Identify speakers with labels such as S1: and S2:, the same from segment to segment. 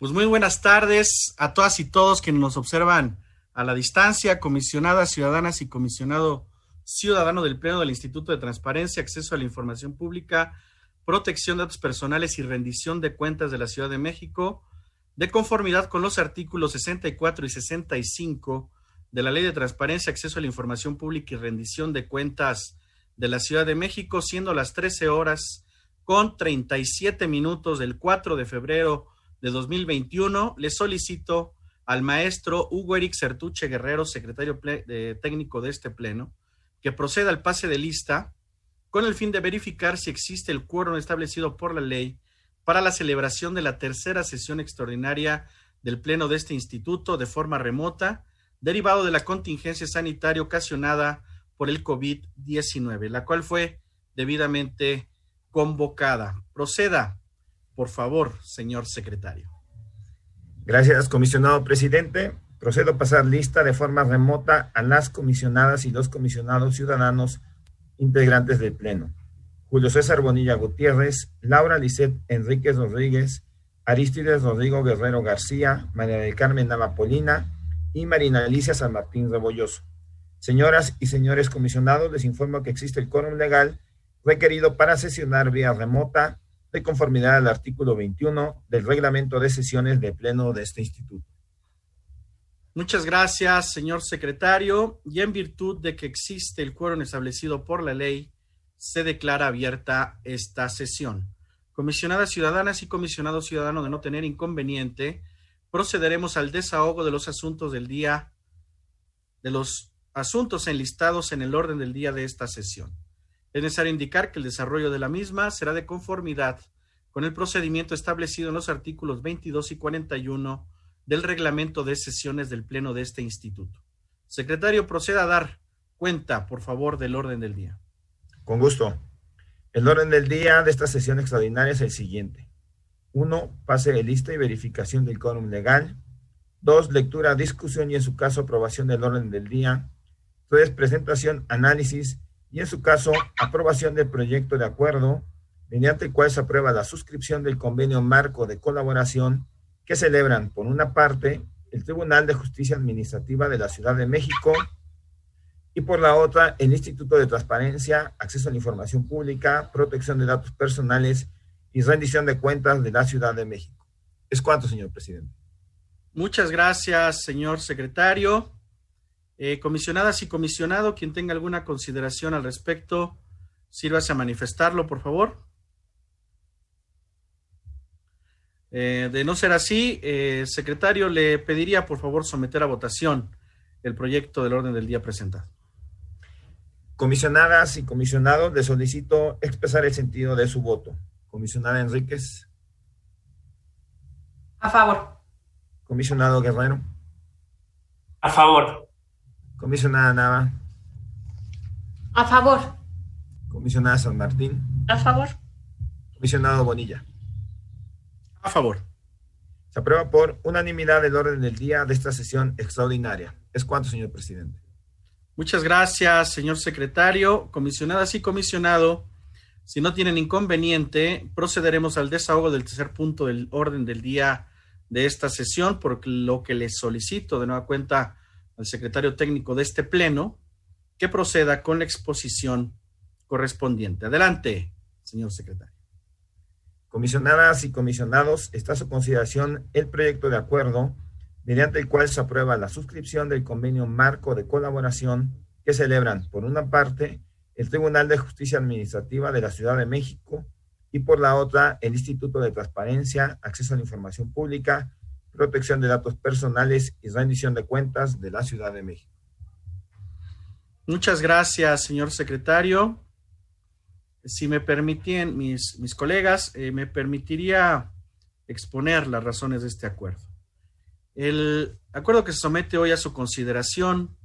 S1: Pues muy buenas tardes a todas y todos quienes nos observan a la distancia, comisionadas ciudadanas y comisionado ciudadano del Pleno del Instituto de Transparencia, Acceso a la Información Pública, Protección de Datos Personales y Rendición de Cuentas de la Ciudad de México, de conformidad con los artículos 64 y 65 de la Ley de Transparencia, Acceso a la Información Pública y Rendición de Cuentas de la Ciudad de México, siendo las 13 horas con 37 minutos del 4 de febrero de 2021, le solicito al maestro Hugo Eric Certuche Guerrero, secretario técnico de este pleno, que proceda al pase de lista con el fin de verificar si existe el quórum establecido por la ley para la celebración de la tercera sesión extraordinaria del pleno de este instituto de forma remota, derivado de la contingencia sanitaria ocasionada por el COVID-19, la cual fue debidamente convocada. Proceda por favor, señor secretario.
S2: Gracias, comisionado presidente. Procedo a pasar lista de forma remota a las comisionadas y los comisionados ciudadanos integrantes del Pleno. Julio César Bonilla Gutiérrez, Laura Lisset Enríquez Rodríguez, Aristides Rodrigo Guerrero García, María del Carmen Navapolina y Marina Alicia San Martín Rebolloso. Señoras y señores comisionados, les informo que existe el quórum legal requerido para sesionar vía remota de conformidad al artículo 21 del reglamento de sesiones de pleno de este instituto.
S1: Muchas gracias, señor secretario. Y en virtud de que existe el quórum establecido por la ley, se declara abierta esta sesión. Comisionadas ciudadanas y comisionado ciudadano de no tener inconveniente, procederemos al desahogo de los asuntos del día, de los asuntos enlistados en el orden del día de esta sesión. Es necesario indicar que el desarrollo de la misma será de conformidad con el procedimiento establecido en los artículos 22 y 41 del reglamento de sesiones del Pleno de este instituto. Secretario, proceda a dar cuenta, por favor, del orden del día.
S2: Con gusto. El orden del día de esta sesión extraordinaria es el siguiente. Uno, Pase de lista y verificación del quórum legal. Dos, Lectura, discusión y en su caso aprobación del orden del día. Tres, Presentación, análisis y en su caso, aprobación del proyecto de acuerdo mediante el cual se aprueba la suscripción del convenio marco de colaboración que celebran, por una parte, el Tribunal de Justicia Administrativa de la Ciudad de México y por la otra, el Instituto de Transparencia, Acceso a la Información Pública, Protección de Datos Personales y Rendición de Cuentas de la Ciudad de México. Es cuanto, señor presidente.
S1: Muchas gracias, señor secretario. Eh, comisionadas y comisionado, quien tenga alguna consideración al respecto, sírvase a manifestarlo, por favor. Eh, de no ser así, eh, secretario, le pediría por favor someter a votación el proyecto del orden del día presentado.
S2: Comisionadas y comisionados, le solicito expresar el sentido de su voto. Comisionada Enríquez.
S3: A favor.
S2: Comisionado Guerrero.
S4: A favor.
S2: Comisionada Nava.
S3: A favor.
S2: Comisionada San Martín.
S3: A favor.
S2: Comisionado Bonilla.
S1: A favor.
S2: Se aprueba por unanimidad el orden del día de esta sesión extraordinaria. Es cuanto, señor presidente.
S1: Muchas gracias, señor secretario. Comisionadas y comisionado, si no tienen inconveniente, procederemos al desahogo del tercer punto del orden del día de esta sesión, por lo que les solicito de nueva cuenta al secretario técnico de este pleno que proceda con la exposición correspondiente. Adelante, señor secretario.
S2: Comisionadas y comisionados, está a su consideración el proyecto de acuerdo mediante el cual se aprueba la suscripción del convenio marco de colaboración que celebran, por una parte, el Tribunal de Justicia Administrativa de la Ciudad de México y por la otra, el Instituto de Transparencia, Acceso a la Información Pública, protección de datos personales y rendición de cuentas de la Ciudad de México.
S1: Muchas gracias, señor secretario. Si me permiten, mis, mis colegas, eh, me permitiría exponer las razones de este acuerdo. El acuerdo que se somete hoy a su consideración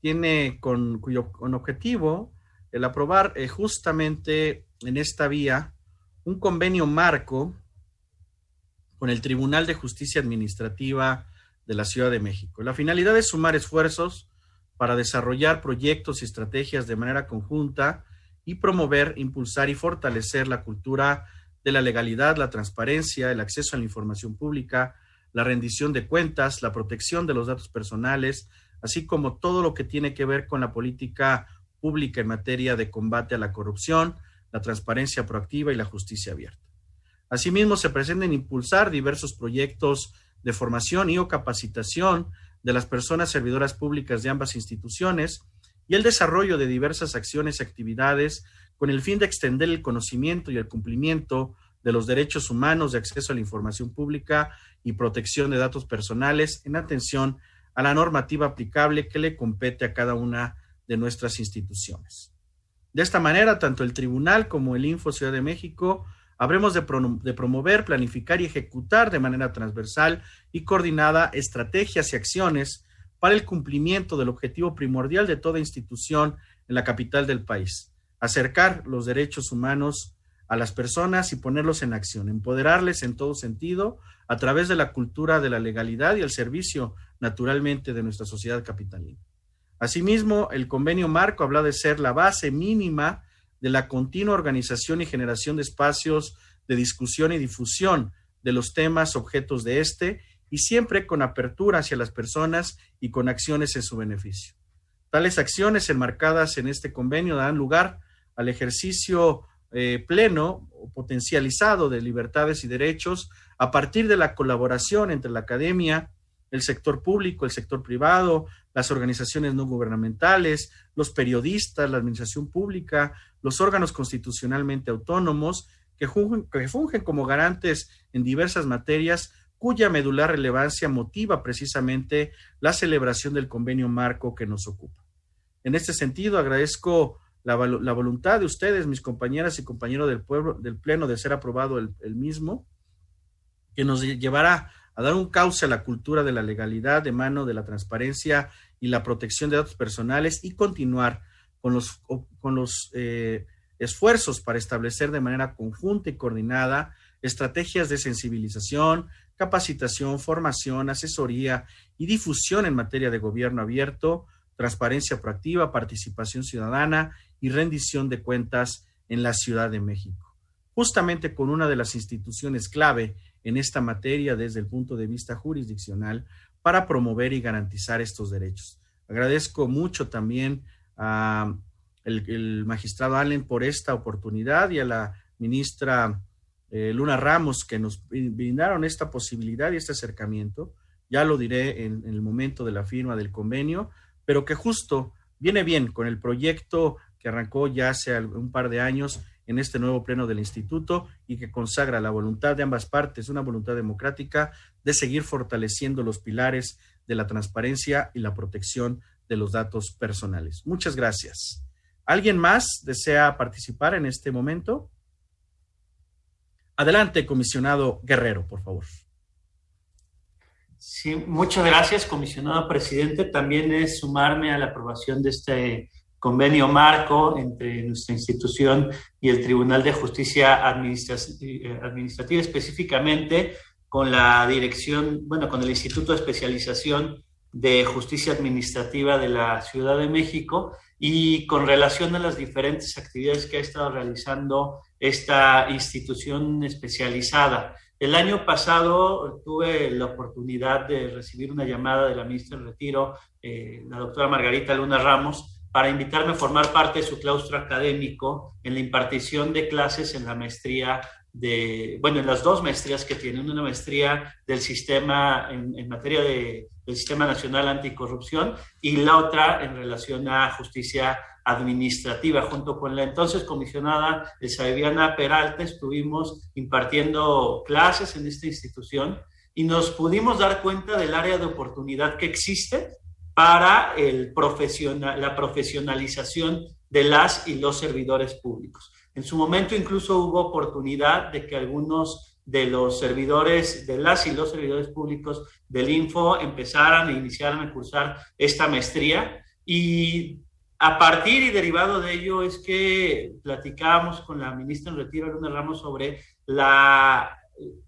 S1: tiene con, cuyo, con objetivo el aprobar eh, justamente en esta vía un convenio marco con el Tribunal de Justicia Administrativa de la Ciudad de México. La finalidad es sumar esfuerzos para desarrollar proyectos y estrategias de manera conjunta y promover, impulsar y fortalecer la cultura de la legalidad, la transparencia, el acceso a la información pública, la rendición de cuentas, la protección de los datos personales, así como todo lo que tiene que ver con la política pública en materia de combate a la corrupción, la transparencia proactiva y la justicia abierta. Asimismo, se pretenden impulsar diversos proyectos de formación y o capacitación de las personas servidoras públicas de ambas instituciones y el desarrollo de diversas acciones y actividades con el fin de extender el conocimiento y el cumplimiento de los derechos humanos de acceso a la información pública y protección de datos personales en atención a la normativa aplicable que le compete a cada una de nuestras instituciones. De esta manera, tanto el Tribunal como el Info Ciudad de México habremos de, promover, planificar y ejecutar de manera transversal y coordinada estrategias y acciones para el cumplimiento del objetivo primordial de toda institución en la capital del país, acercar los derechos humanos a las personas y ponerlos en acción, empoderarles en todo sentido a través de la cultura de la legalidad y el servicio naturalmente de nuestra sociedad capitalina. Asimismo, el convenio marco habla de ser la base mínima de la continua organización y generación de espacios de discusión y difusión de los temas objetos de este y siempre con apertura hacia las personas y con acciones en su beneficio. Tales acciones enmarcadas en este convenio dan lugar al ejercicio eh, pleno o potencializado de libertades y derechos a partir de la colaboración entre la academia, el sector público, el sector privado, las organizaciones no gubernamentales, los periodistas, la administración pública, los órganos constitucionalmente autónomos que fungen, como garantes en diversas materias cuya medular relevancia motiva precisamente la celebración del convenio marco que nos ocupa. En este sentido, agradezco la, voluntad de ustedes, mis compañeras y compañeros del pueblo, del Pleno, de ser aprobado el, el mismo, que nos llevará a dar un cauce a la cultura de la legalidad de mano de la transparencia y la protección de datos personales y continuar con los, con los eh, esfuerzos para establecer de manera conjunta y coordinada estrategias de sensibilización, capacitación, formación, asesoría y difusión en materia de gobierno abierto, transparencia proactiva, participación ciudadana y rendición de cuentas en la Ciudad de México. Justamente con una de las instituciones clave en esta materia desde el punto de vista jurisdiccional para promover y garantizar estos derechos. Agradezco mucho también a el, magistrado Allen por esta oportunidad y a la ministra eh, Luna Ramos que nos brindaron esta posibilidad y este acercamiento. Ya lo diré en el momento de la firma del convenio, pero que justo viene bien con el proyecto que arrancó ya hace un par de años en este nuevo pleno del instituto y que consagra la voluntad de ambas partes, una voluntad democrática de seguir fortaleciendo los pilares de la transparencia y la protección de los datos personales. Muchas gracias. ¿Alguien más desea participar en este momento? Adelante, comisionado Guerrero, por favor.
S5: Sí, muchas gracias, comisionado presidente. También es sumarme a la aprobación de este convenio marco entre nuestra institución y el Tribunal de Justicia eh, Administrativa, específicamente con la dirección, bueno, con el Instituto de Especialización de Justicia Administrativa de la Ciudad de México y con relación a las diferentes actividades que ha estado realizando esta institución especializada. El año pasado tuve la oportunidad de recibir una llamada de la ministra del Retiro, eh, la doctora Margarita Luna Ramos, para invitarme a formar parte de su claustro académico en la impartición de clases en la maestría de, bueno, en las dos maestrías que tienen, una maestría del sistema en, materia de, del Sistema Nacional Anticorrupción y la otra en relación a justicia administrativa, junto con la entonces comisionada Elsa Peralta, estuvimos impartiendo clases en esta institución y nos pudimos dar cuenta del área de oportunidad que existe para la profesionalización de las y los servidores públicos. En su momento incluso hubo oportunidad de que algunos de los servidores, de las y los servidores públicos del Info empezaran e iniciaran a cursar esta maestría y a partir y derivado de ello es que platicábamos con la ministra en retiro, Luna Ramos, sobre la,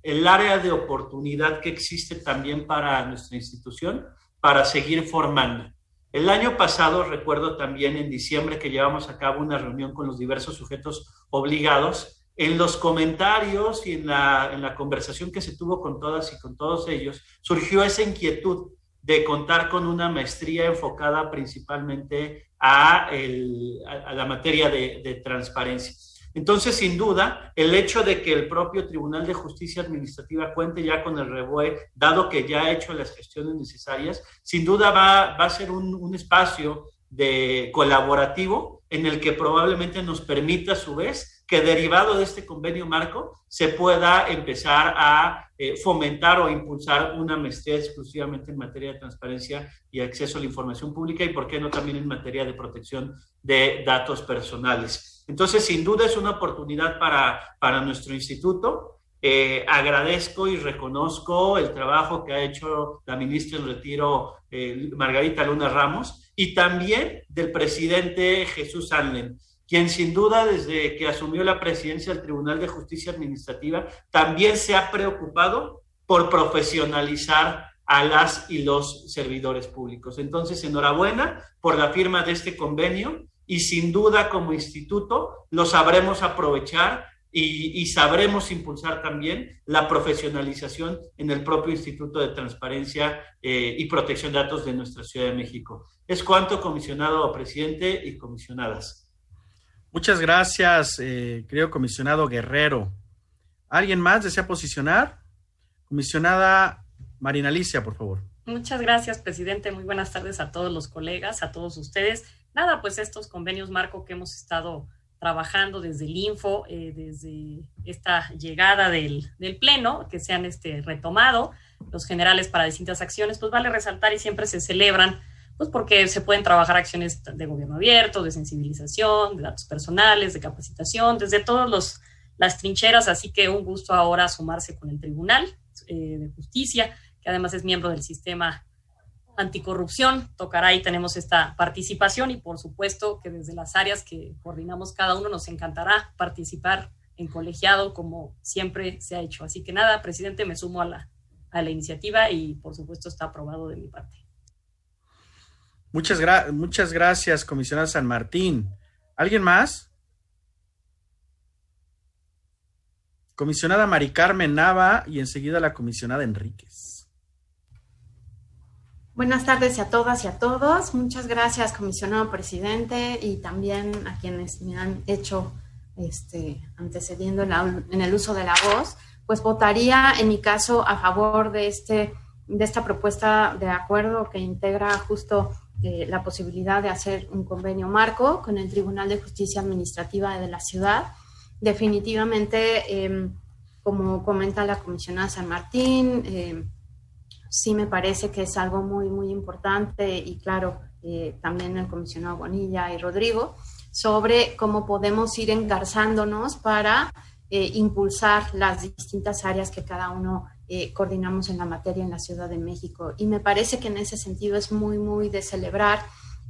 S5: el área de oportunidad que existe también para nuestra institución para seguir formando. El año pasado, recuerdo también en diciembre que llevamos a cabo una reunión con los diversos sujetos obligados, en los comentarios y en la, conversación que se tuvo con todas y con todos ellos, surgió esa inquietud de contar con una maestría enfocada principalmente a, la materia de, de, transparencia. Entonces, sin duda, el hecho de que el propio Tribunal de Justicia Administrativa cuente ya con el REBOE, dado que ya ha hecho las gestiones necesarias, sin duda va, a ser un, un espacio de colaborativo en el que probablemente nos permita a su vez que derivado de este convenio marco se pueda empezar a eh, fomentar o impulsar una maestría exclusivamente en materia de transparencia y acceso a la información pública y, por qué no, también en materia de protección de datos personales. Entonces, sin duda es una oportunidad para, para nuestro instituto. Eh, agradezco y reconozco el trabajo que ha hecho la ministra en retiro, eh, Margarita Luna Ramos, y también del presidente Jesús Anlen quien sin duda desde que asumió la presidencia del Tribunal de Justicia Administrativa también se ha preocupado por profesionalizar a las y los servidores públicos. Entonces, enhorabuena por la firma de este convenio y sin duda como instituto lo sabremos aprovechar y, sabremos impulsar también la profesionalización en el propio Instituto de Transparencia eh, y Protección de Datos de nuestra Ciudad de México. Es cuanto, comisionado presidente y comisionadas.
S1: Muchas gracias, eh, querido comisionado Guerrero. ¿Alguien más desea posicionar? Comisionada Marina Alicia, por favor.
S6: Muchas gracias, presidente. Muy buenas tardes a todos los colegas, a todos ustedes. Nada, pues estos convenios marco que hemos estado trabajando desde el Info, eh, desde esta llegada del, del, Pleno, que se han este, retomado, los generales para distintas acciones, pues vale resaltar y siempre se celebran pues porque se pueden trabajar acciones de gobierno abierto, de sensibilización, de datos personales, de capacitación, desde todas las trincheras, así que un gusto ahora sumarse con el Tribunal eh, de Justicia, que además es miembro del sistema anticorrupción, tocará y tenemos esta participación y por supuesto que desde las áreas que coordinamos cada uno nos encantará participar en colegiado como siempre se ha hecho. Así que nada, presidente, me sumo a la, a la iniciativa y por supuesto está aprobado de mi parte.
S1: Muchas, muchas gracias, comisionada San Martín. ¿Alguien más? Comisionada Mari Carmen Nava y enseguida la comisionada Enríquez.
S3: Buenas tardes a todas y a todos. Muchas gracias, comisionado presidente, y también a quienes me han hecho este, antecediendo en el uso de la voz. Pues votaría, en mi caso, a favor de, este, de esta propuesta de acuerdo que integra justo eh, la posibilidad de hacer un convenio marco con el Tribunal de Justicia Administrativa de la ciudad. Definitivamente, eh, como comenta la comisionada San Martín, eh, sí me parece que es algo muy, muy importante y claro, eh, también el comisionado Bonilla y Rodrigo, sobre cómo podemos ir engarzándonos para eh, impulsar las distintas áreas que cada uno eh, coordinamos en la materia en la Ciudad de México. Y me parece que en ese sentido es muy, muy de celebrar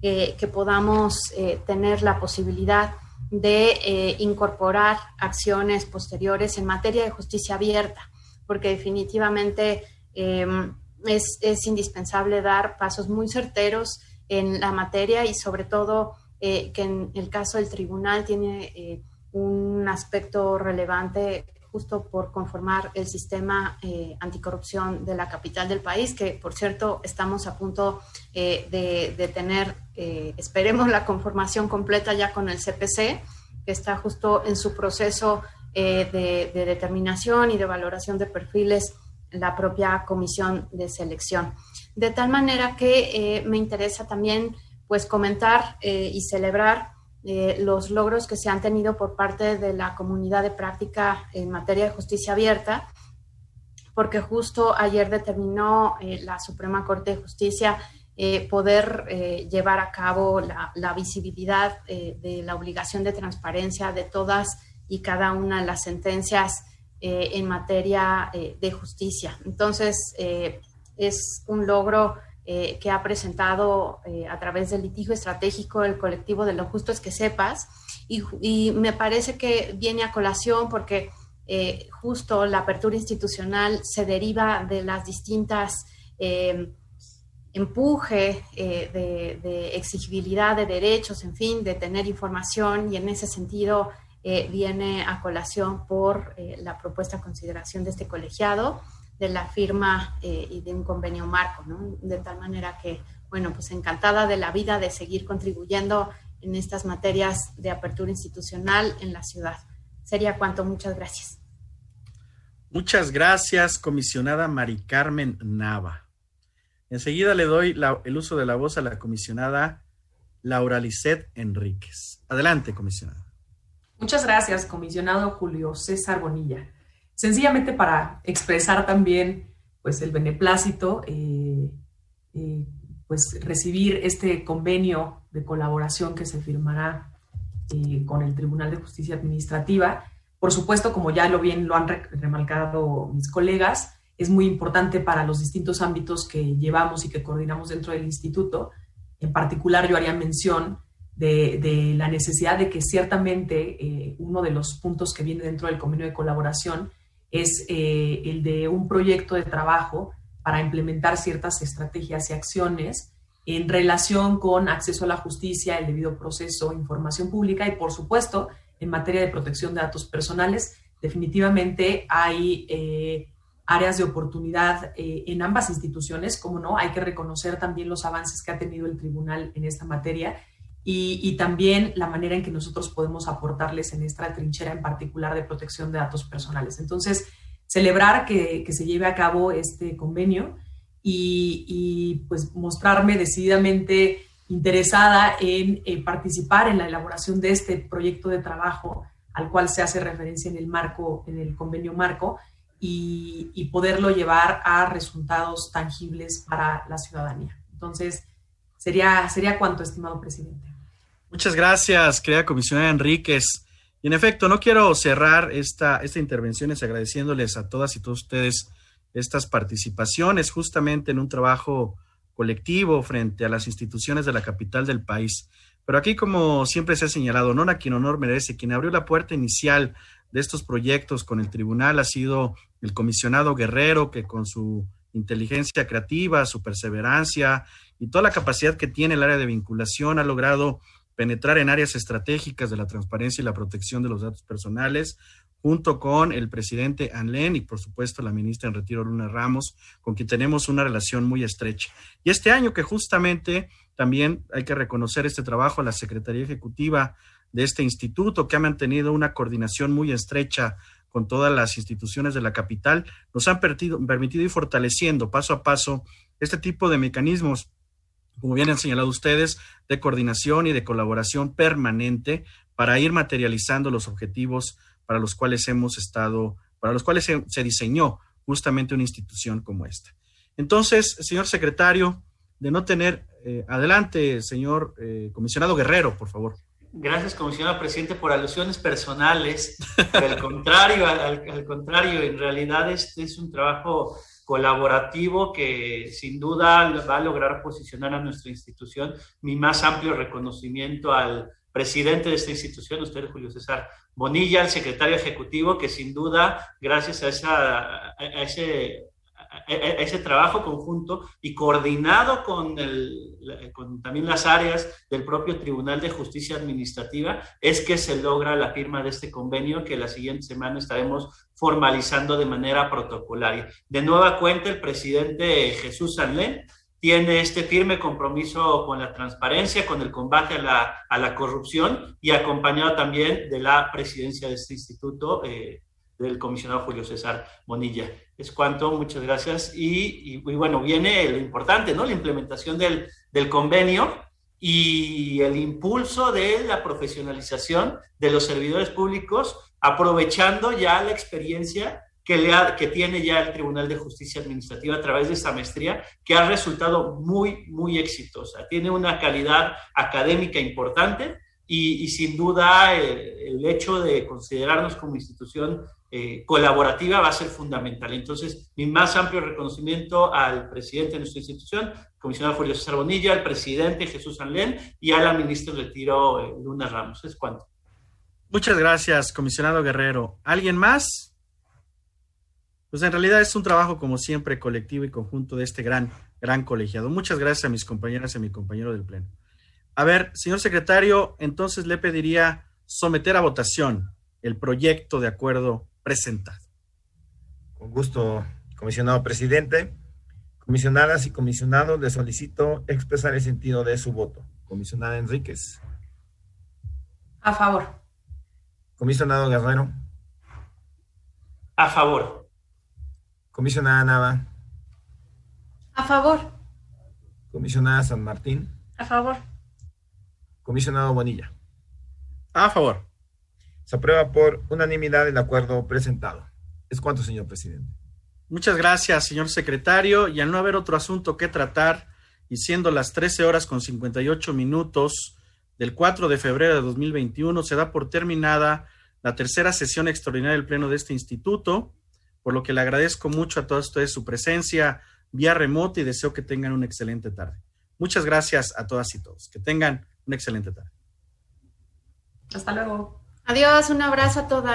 S3: eh, que podamos eh, tener la posibilidad de incorporar acciones posteriores en materia de justicia abierta, porque definitivamente em, es, es, indispensable dar pasos muy certeros en la materia y sobre todo que en el caso del tribunal tiene un aspecto relevante justo por conformar el sistema eh, anticorrupción de la capital del país, que por cierto estamos a punto eh, de, tener, eh, esperemos, la conformación completa ya con el CPC, que está justo en su proceso de, de, determinación y de valoración de perfiles la propia comisión de selección. De tal manera que me interesa también pues comentar y celebrar eh, los logros que se han tenido por parte de la comunidad de práctica en materia de justicia abierta, porque justo ayer determinó eh, la Suprema Corte de Justicia eh, poder llevar a cabo la, la visibilidad de la obligación de transparencia de todas y cada una de las sentencias en materia de justicia. Entonces, es un logro eh, que ha presentado eh, a través del litigio estratégico el colectivo de lo justo es que sepas. Y, y me parece que viene a colación porque eh, justo la apertura institucional se deriva de las distintas eh, empuje de, de, exigibilidad de derechos, en fin, de tener información y en ese sentido eh, viene a colación por eh, la propuesta consideración de este colegiado, de la firma eh, y de un convenio marco, ¿no? De tal manera que, bueno, pues encantada de la vida de seguir contribuyendo en estas materias de apertura institucional en la ciudad. Sería cuanto, muchas gracias.
S1: Muchas gracias, comisionada Mari Carmen Nava. Enseguida le doy el uso de la voz a la comisionada Laura Lisset Enríquez. Adelante, comisionada.
S7: Muchas gracias, comisionado Julio César Bonilla. Sencillamente para expresar también pues, el beneplácito, eh, eh, pues recibir este convenio de colaboración que se firmará eh, con el Tribunal de Justicia Administrativa. Por supuesto, como ya lo bien lo han remarcado mis colegas, es muy importante para los distintos ámbitos que llevamos y que coordinamos dentro del instituto. En particular, yo haría mención de, la necesidad de que ciertamente eh, uno de los puntos que viene dentro del convenio de colaboración es eh, el de un proyecto de trabajo para implementar ciertas estrategias y acciones en relación con acceso a la justicia, el debido proceso, información pública y, por supuesto, en materia de protección de datos personales. Definitivamente hay eh, áreas de oportunidad eh, en ambas instituciones, como no, hay que reconocer también los avances que ha tenido el tribunal en esta materia y, también la manera en que nosotros podemos aportarles en esta trinchera en particular de protección de datos personales. Entonces, celebrar que, se lleve a cabo este convenio y, pues mostrarme decididamente interesada en eh, participar en la elaboración de este proyecto de trabajo al cual se hace referencia en el marco, en el convenio marco, y, poderlo llevar a resultados tangibles para la ciudadanía. Entonces, sería, sería cuanto, estimado presidente.
S1: Muchas gracias, querida comisionada Enríquez. Y en efecto, no quiero cerrar esta, esta intervención agradeciéndoles a todas y todos ustedes estas participaciones justamente en un trabajo colectivo frente a las instituciones de la capital del país. Pero aquí, como siempre se ha señalado, honor a quien honor merece, quien abrió la puerta inicial de estos proyectos con el tribunal ha sido el comisionado Guerrero, que con su inteligencia creativa, su perseverancia y toda la capacidad que tiene el área de vinculación ha logrado penetrar en áreas estratégicas de la transparencia y la protección de los datos personales, junto con el presidente Anlen y por supuesto la ministra en retiro Luna Ramos, con quien tenemos una relación muy estrecha. Y este año que justamente también hay que reconocer este trabajo a la Secretaría Ejecutiva de este instituto, que ha mantenido una coordinación muy estrecha con todas las instituciones de la capital, nos han permitido, ir fortaleciendo paso a paso este tipo de mecanismos, como bien han señalado ustedes, de coordinación y de colaboración permanente para ir materializando los objetivos para los cuales hemos estado, para los cuales se, diseñó justamente una institución como esta. Entonces, señor secretario, de no tener, eh, adelante, señor eh, comisionado Guerrero, por favor.
S5: Gracias, comisionado presidente, por alusiones personales. Al contrario, al, contrario, en realidad este es un trabajo colaborativo que sin duda va a lograr posicionar a nuestra institución. Mi más amplio reconocimiento al presidente de esta institución, usted, Julio César Bonilla, al secretario ejecutivo, que sin duda, gracias a, esa, a ese ese trabajo conjunto y coordinado con, el, con también las áreas del propio Tribunal de Justicia Administrativa, es que se logra la firma de este convenio que la siguiente semana estaremos formalizando de manera protocolaria. De nueva cuenta, el presidente Jesús Sanlén tiene este firme compromiso con la transparencia, con el combate a la, a la corrupción y acompañado también de la presidencia de este instituto, eh, del comisionado Julio César Monilla. Es cuanto, muchas gracias. Y, bueno, viene lo importante, ¿no? La implementación del, del convenio y el impulso de la profesionalización de los servidores públicos, aprovechando ya la experiencia que, le que tiene ya el Tribunal de Justicia Administrativa a través de esta maestría, que ha resultado muy, muy exitosa. Tiene una calidad académica importante y, sin duda el, hecho de considerarnos como institución eh, colaborativa va a ser fundamental. Entonces, mi más amplio reconocimiento al presidente de nuestra institución, comisionado Julio César Bonilla, al presidente Jesús Anlén y a la ministra de Retiro eh, Luna Ramos. ¿Es cuánto?
S1: Muchas gracias, comisionado Guerrero. ¿Alguien más? Pues en realidad es un trabajo, como siempre, colectivo y conjunto de este gran, gran colegiado. Muchas gracias a mis compañeras y a mi compañero del Pleno. A ver, señor secretario, entonces le pediría someter a votación el proyecto de acuerdo presentado.
S2: Con gusto, comisionado presidente. Comisionadas y comisionados, les solicito expresar el sentido de su voto. Comisionada Enríquez.
S7: A favor.
S2: Comisionado Guerrero.
S4: A favor.
S2: Comisionada Nava.
S3: A favor.
S2: Comisionada San Martín.
S6: A favor.
S2: Comisionado Bonilla.
S1: A favor.
S2: Se aprueba por unanimidad el acuerdo presentado. Es cuanto, señor presidente.
S1: Muchas gracias, señor secretario. Y al no haber otro asunto que tratar, y siendo las 13 horas con 58 minutos del 4 de febrero de 2021, se da por terminada la tercera sesión extraordinaria del Pleno de este instituto, por lo que le agradezco mucho a todos ustedes su presencia vía remota y deseo que tengan una excelente tarde. Muchas gracias a todas y todos. Que tengan una excelente tarde.
S7: Hasta luego.
S3: Adiós, un abrazo a todas.